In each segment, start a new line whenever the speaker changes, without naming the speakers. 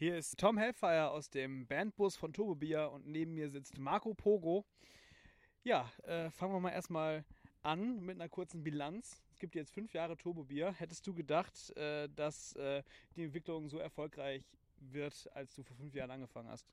Hier ist Tom Hellfire aus dem Bandbus von Turbo Bier und neben mir sitzt Marco Pogo. Ja, äh, fangen wir mal erstmal an mit einer kurzen Bilanz. Es gibt jetzt fünf Jahre Turbo Bier. Hättest du gedacht, äh, dass äh, die Entwicklung so erfolgreich wird, als du vor fünf Jahren angefangen hast?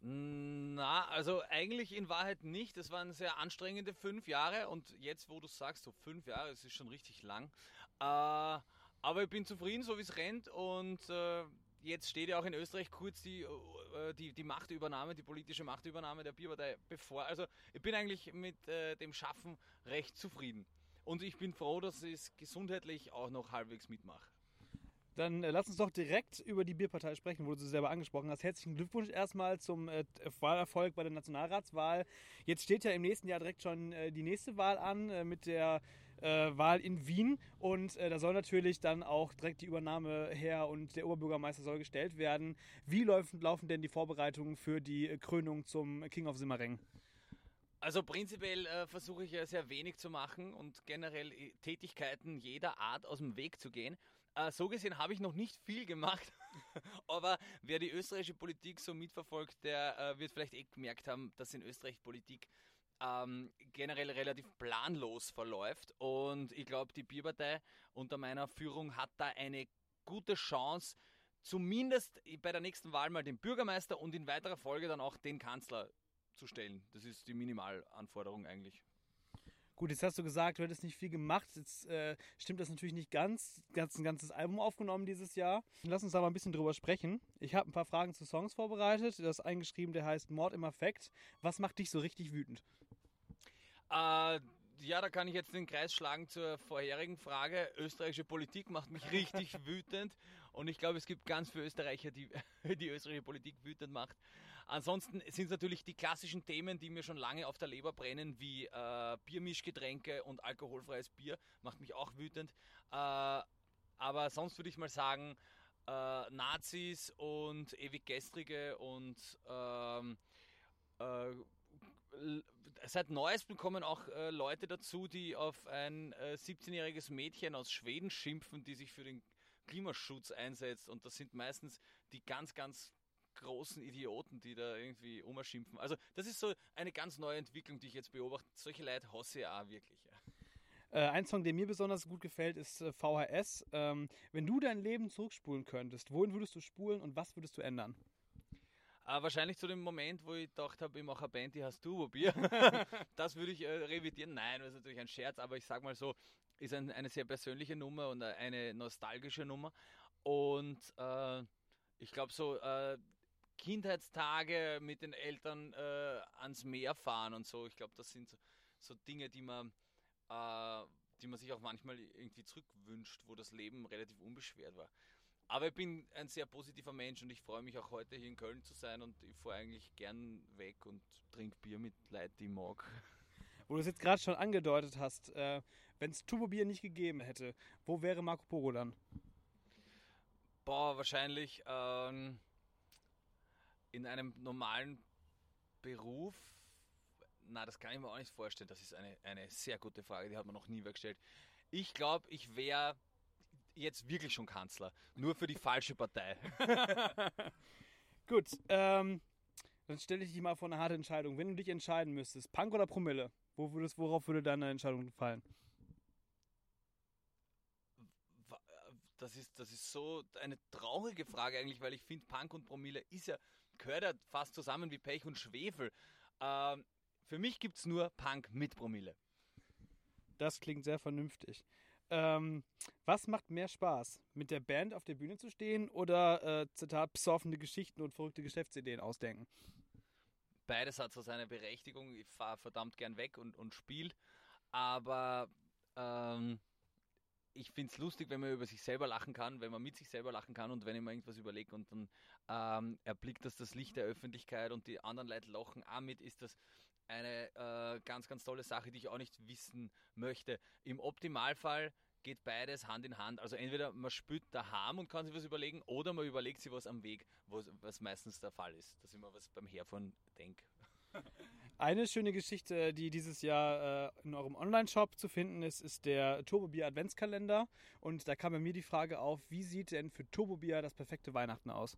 Na, also eigentlich in Wahrheit nicht. Es waren sehr anstrengende fünf Jahre und jetzt, wo du sagst, so fünf Jahre, es ist schon richtig lang. Äh, aber ich bin zufrieden, so wie es rennt und äh, jetzt steht ja auch in Österreich kurz die, äh, die, die Machtübernahme, die politische Machtübernahme der Bierpartei bevor. Also ich bin eigentlich mit äh, dem Schaffen recht zufrieden. Und ich bin froh, dass ich es gesundheitlich auch noch halbwegs mitmache.
Dann äh, lass uns doch direkt über die Bierpartei sprechen, wo du sie selber angesprochen hast. Herzlichen Glückwunsch erstmal zum äh, Wahlerfolg bei der Nationalratswahl. Jetzt steht ja im nächsten Jahr direkt schon äh, die nächste Wahl an äh, mit der Wahl in Wien und äh, da soll natürlich dann auch direkt die Übernahme her und der Oberbürgermeister soll gestellt werden. Wie laufen, laufen denn die Vorbereitungen für die Krönung zum King of Simmering?
Also prinzipiell äh, versuche ich ja sehr wenig zu machen und generell äh, Tätigkeiten jeder Art aus dem Weg zu gehen. Äh, so gesehen habe ich noch nicht viel gemacht, aber wer die österreichische Politik so mitverfolgt, der äh, wird vielleicht eh gemerkt haben, dass in Österreich Politik ähm, generell relativ planlos verläuft und ich glaube, die Bierpartei unter meiner Führung hat da eine gute Chance, zumindest bei der nächsten Wahl mal den Bürgermeister und in weiterer Folge dann auch den Kanzler zu stellen. Das ist die Minimalanforderung eigentlich.
Gut, jetzt hast du gesagt, du hättest nicht viel gemacht. Jetzt äh, stimmt das natürlich nicht ganz. Du hast ein ganzes Album aufgenommen dieses Jahr. Lass uns da mal ein bisschen drüber sprechen. Ich habe ein paar Fragen zu Songs vorbereitet. Das eingeschrieben, der heißt Mord im Affekt. Was macht dich so richtig wütend?
Äh, ja, da kann ich jetzt den Kreis schlagen zur vorherigen Frage. Österreichische Politik macht mich richtig wütend und ich glaube, es gibt ganz viele Österreicher, die die österreichische Politik wütend macht. Ansonsten sind es natürlich die klassischen Themen, die mir schon lange auf der Leber brennen, wie äh, Biermischgetränke und alkoholfreies Bier, macht mich auch wütend. Äh, aber sonst würde ich mal sagen, äh, Nazis und ewig gestrige und ähm, äh, seit neuestem kommen auch äh, Leute dazu, die auf ein äh, 17-jähriges Mädchen aus Schweden schimpfen, die sich für den Klimaschutz einsetzt. Und das sind meistens die ganz, ganz großen Idioten, die da irgendwie umschimpfen. Also das ist so eine ganz neue Entwicklung, die ich jetzt beobachte. Solche Leute hasse ich auch wirklich. Ja.
Äh, ein Song, der mir besonders gut gefällt, ist äh, VHS. Ähm, wenn du dein Leben zurückspulen könntest, wohin würdest du spulen und was würdest du ändern?
Äh, wahrscheinlich zu dem Moment, wo ich gedacht habe, ich mache eine Band, die heißt Turbo Bier. das würde ich äh, revidieren. Nein, das ist natürlich ein Scherz, aber ich sage mal so, ist ein, eine sehr persönliche Nummer und eine nostalgische Nummer. Und äh, ich glaube so, äh, Kindheitstage mit den Eltern äh, ans Meer fahren und so, ich glaube, das sind so, so, Dinge, die man, äh, die man sich auch manchmal irgendwie zurückwünscht, wo das Leben relativ unbeschwert war. Aber ich bin ein sehr positiver Mensch und ich freue mich auch heute hier in Köln zu sein und ich fahre eigentlich gern weg und trinke Bier mit Leuten, die ich mag.
Wo du es jetzt gerade schon angedeutet hast, äh, wenn es Turbo-Bier nicht gegeben hätte, wo wäre Marco Poro dann?
Boah, wahrscheinlich ähm, in einem normalen Beruf. Na, das kann ich mir auch nicht vorstellen. Das ist eine, eine sehr gute Frage, die hat man noch nie gestellt. Ich glaube, ich wäre jetzt wirklich schon Kanzler. Nur für die falsche Partei.
Gut, ähm, dann stelle ich dich mal vor eine harte Entscheidung. Wenn du dich entscheiden müsstest, Punk oder Promille, wo würdest, worauf würde deine Entscheidung fallen?
Das ist, das ist so eine traurige Frage eigentlich, weil ich finde, Punk und Promille ist ja, gehört ja fast zusammen wie Pech und Schwefel. Ähm, für mich gibt es nur Punk mit Promille.
Das klingt sehr vernünftig. Ähm, was macht mehr Spaß? Mit der Band auf der Bühne zu stehen oder, äh, Zitat, besoffene Geschichten und verrückte Geschäftsideen ausdenken?
Beides hat so seine Berechtigung. Ich fahre verdammt gern weg und, und spiele. Aber ähm, ich finde es lustig, wenn man über sich selber lachen kann, wenn man mit sich selber lachen kann und wenn ich mir irgendwas überlege und dann ähm, erblickt das das Licht der Öffentlichkeit und die anderen Leute lachen auch mit, ist das eine äh, ganz, ganz tolle Sache, die ich auch nicht wissen möchte. Im Optimalfall geht beides Hand in Hand. Also entweder man spürt daheim und kann sich was überlegen oder man überlegt sich was am Weg, was meistens der Fall ist, dass ich mir was beim Herfahren denke.
Eine schöne Geschichte, die dieses Jahr äh, in eurem Online-Shop zu finden ist, ist der Turbobier Adventskalender. Und da kam bei mir die Frage auf, wie sieht denn für Turbobier das perfekte Weihnachten aus?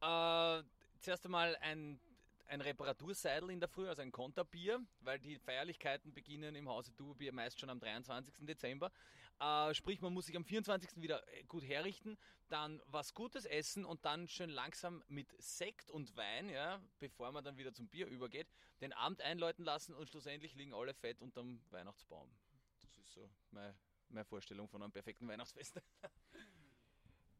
Äh, zuerst einmal ein, ein Reparaturseidel in der Früh, also ein Konterbier, weil die Feierlichkeiten beginnen im Hause Tuberbier meist schon am 23. Dezember. Äh, sprich, man muss sich am 24. wieder äh, gut herrichten, dann was Gutes essen und dann schön langsam mit Sekt und Wein, ja, bevor man dann wieder zum Bier übergeht, den Abend einläuten lassen und schlussendlich liegen alle fett unterm Weihnachtsbaum. Das ist so meine, meine Vorstellung von einem perfekten Weihnachtsfest.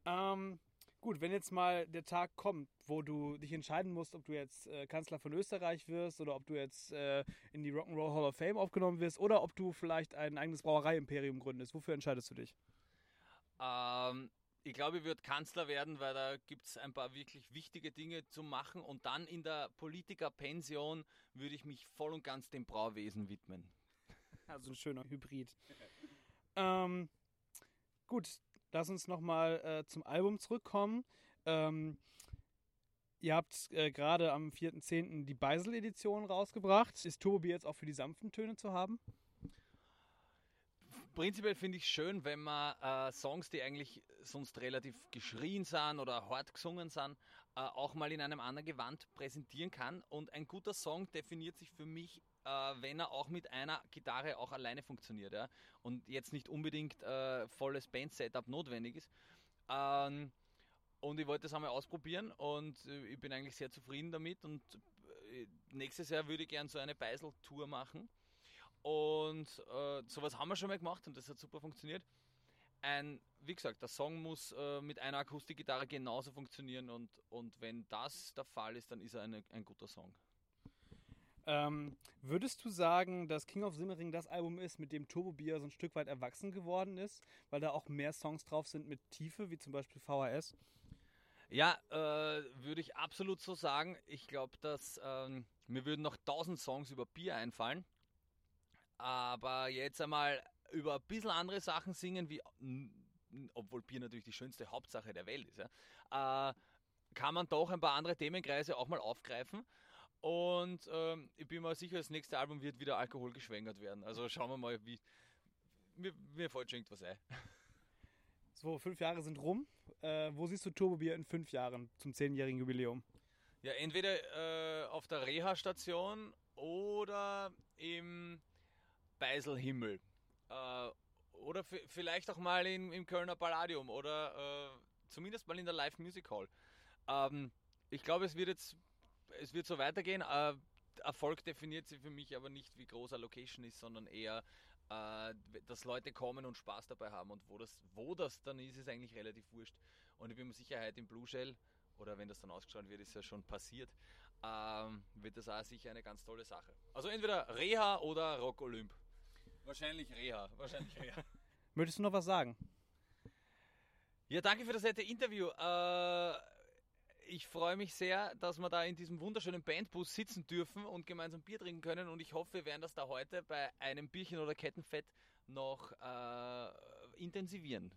Ähm, gut, wenn jetzt mal der Tag kommt, wo du dich entscheiden musst, ob du jetzt äh, Kanzler von Österreich wirst oder ob du jetzt äh, in die Rock'n'Roll Hall of Fame aufgenommen wirst oder ob du vielleicht ein eigenes Brauerei-Imperium gründest. Wofür entscheidest du dich?
Ähm, ich glaube, ich würde Kanzler werden, weil da gibt es ein paar wirklich wichtige Dinge zu machen und dann in der Politikerpension würde ich mich voll und ganz dem Brauwesen widmen.
Also ein schöner Hybrid. ähm, gut, lass uns nochmal äh, zum Album zurückkommen. Ähm, ihr habt äh, gerade am 4.10. die Beisel-Edition rausgebracht. Ist Turbo jetzt auch für die sanften Töne zu haben?
Prinzipiell finde ich schön, wenn man äh, Songs, die eigentlich sonst relativ geschrien sind oder hart gesungen sind, äh, auch mal in einem anderen Gewand präsentieren kann. Und ein guter Song definiert sich für mich, äh, wenn er auch mit einer Gitarre auch alleine funktioniert. Ja? Und jetzt nicht unbedingt äh, volles Band-Setup notwendig ist. Ähm, und ich wollte das einmal ausprobieren und äh, ich bin eigentlich sehr zufrieden damit. Und äh, nächstes Jahr würde ich gerne so eine Beisel-Tour machen. Und äh, sowas haben wir schon mal gemacht und das hat super funktioniert. Ein, wie gesagt, der Song muss äh, mit einer Akustikgitarre genauso funktionieren und, und wenn das der Fall ist, dann ist er eine, ein guter Song.
Ähm, würdest du sagen, dass King of Simmering das Album ist, mit dem Turbo Beer so ein Stück weit erwachsen geworden ist, weil da auch mehr Songs drauf sind mit Tiefe, wie zum Beispiel VHS?
Ja, äh, würde ich absolut so sagen. Ich glaube, dass ähm, mir würden noch tausend Songs über Bier einfallen. Aber jetzt einmal über ein bisschen andere Sachen singen, wie, obwohl Bier natürlich die schönste Hauptsache der Welt ist, ja, äh, kann man doch ein paar andere Themenkreise auch mal aufgreifen. Und ähm, ich bin mir sicher, das nächste Album wird wieder Alkohol geschwängert werden. Also schauen wir mal, wie. Mir, mir fällt schon irgendwas ein.
So, fünf Jahre sind rum. Äh, wo siehst du Turbo Bier in fünf Jahren zum zehnjährigen Jubiläum?
Ja, entweder äh, auf der Reha-Station oder im Beiselhimmel. Äh, oder vielleicht auch mal in, im Kölner Palladium oder äh, zumindest mal in der Live Music Hall. Ähm, ich glaube, es wird jetzt es wird so weitergehen. Äh, Erfolg definiert sich für mich aber nicht, wie groß eine Location ist, sondern eher, äh, dass Leute kommen und Spaß dabei haben. Und wo das, wo das dann ist, ist eigentlich relativ wurscht. Und ich bin mir sicher, heute im Blue Shell, oder wenn das dann ausgestrahlt wird, ist ja schon passiert, ähm, wird das auch sicher eine ganz tolle Sache. Also entweder Reha oder Rock Olymp. Wahrscheinlich Reha. Wahrscheinlich Reha.
Möchtest du noch was sagen?
Ja, danke für das nette Interview. Äh, ich freue mich sehr, dass wir da in diesem wunderschönen Bandbus sitzen dürfen und gemeinsam Bier trinken können. Und ich hoffe, wir werden das da heute bei einem Bierchen oder Kettenfett noch äh, intensivieren.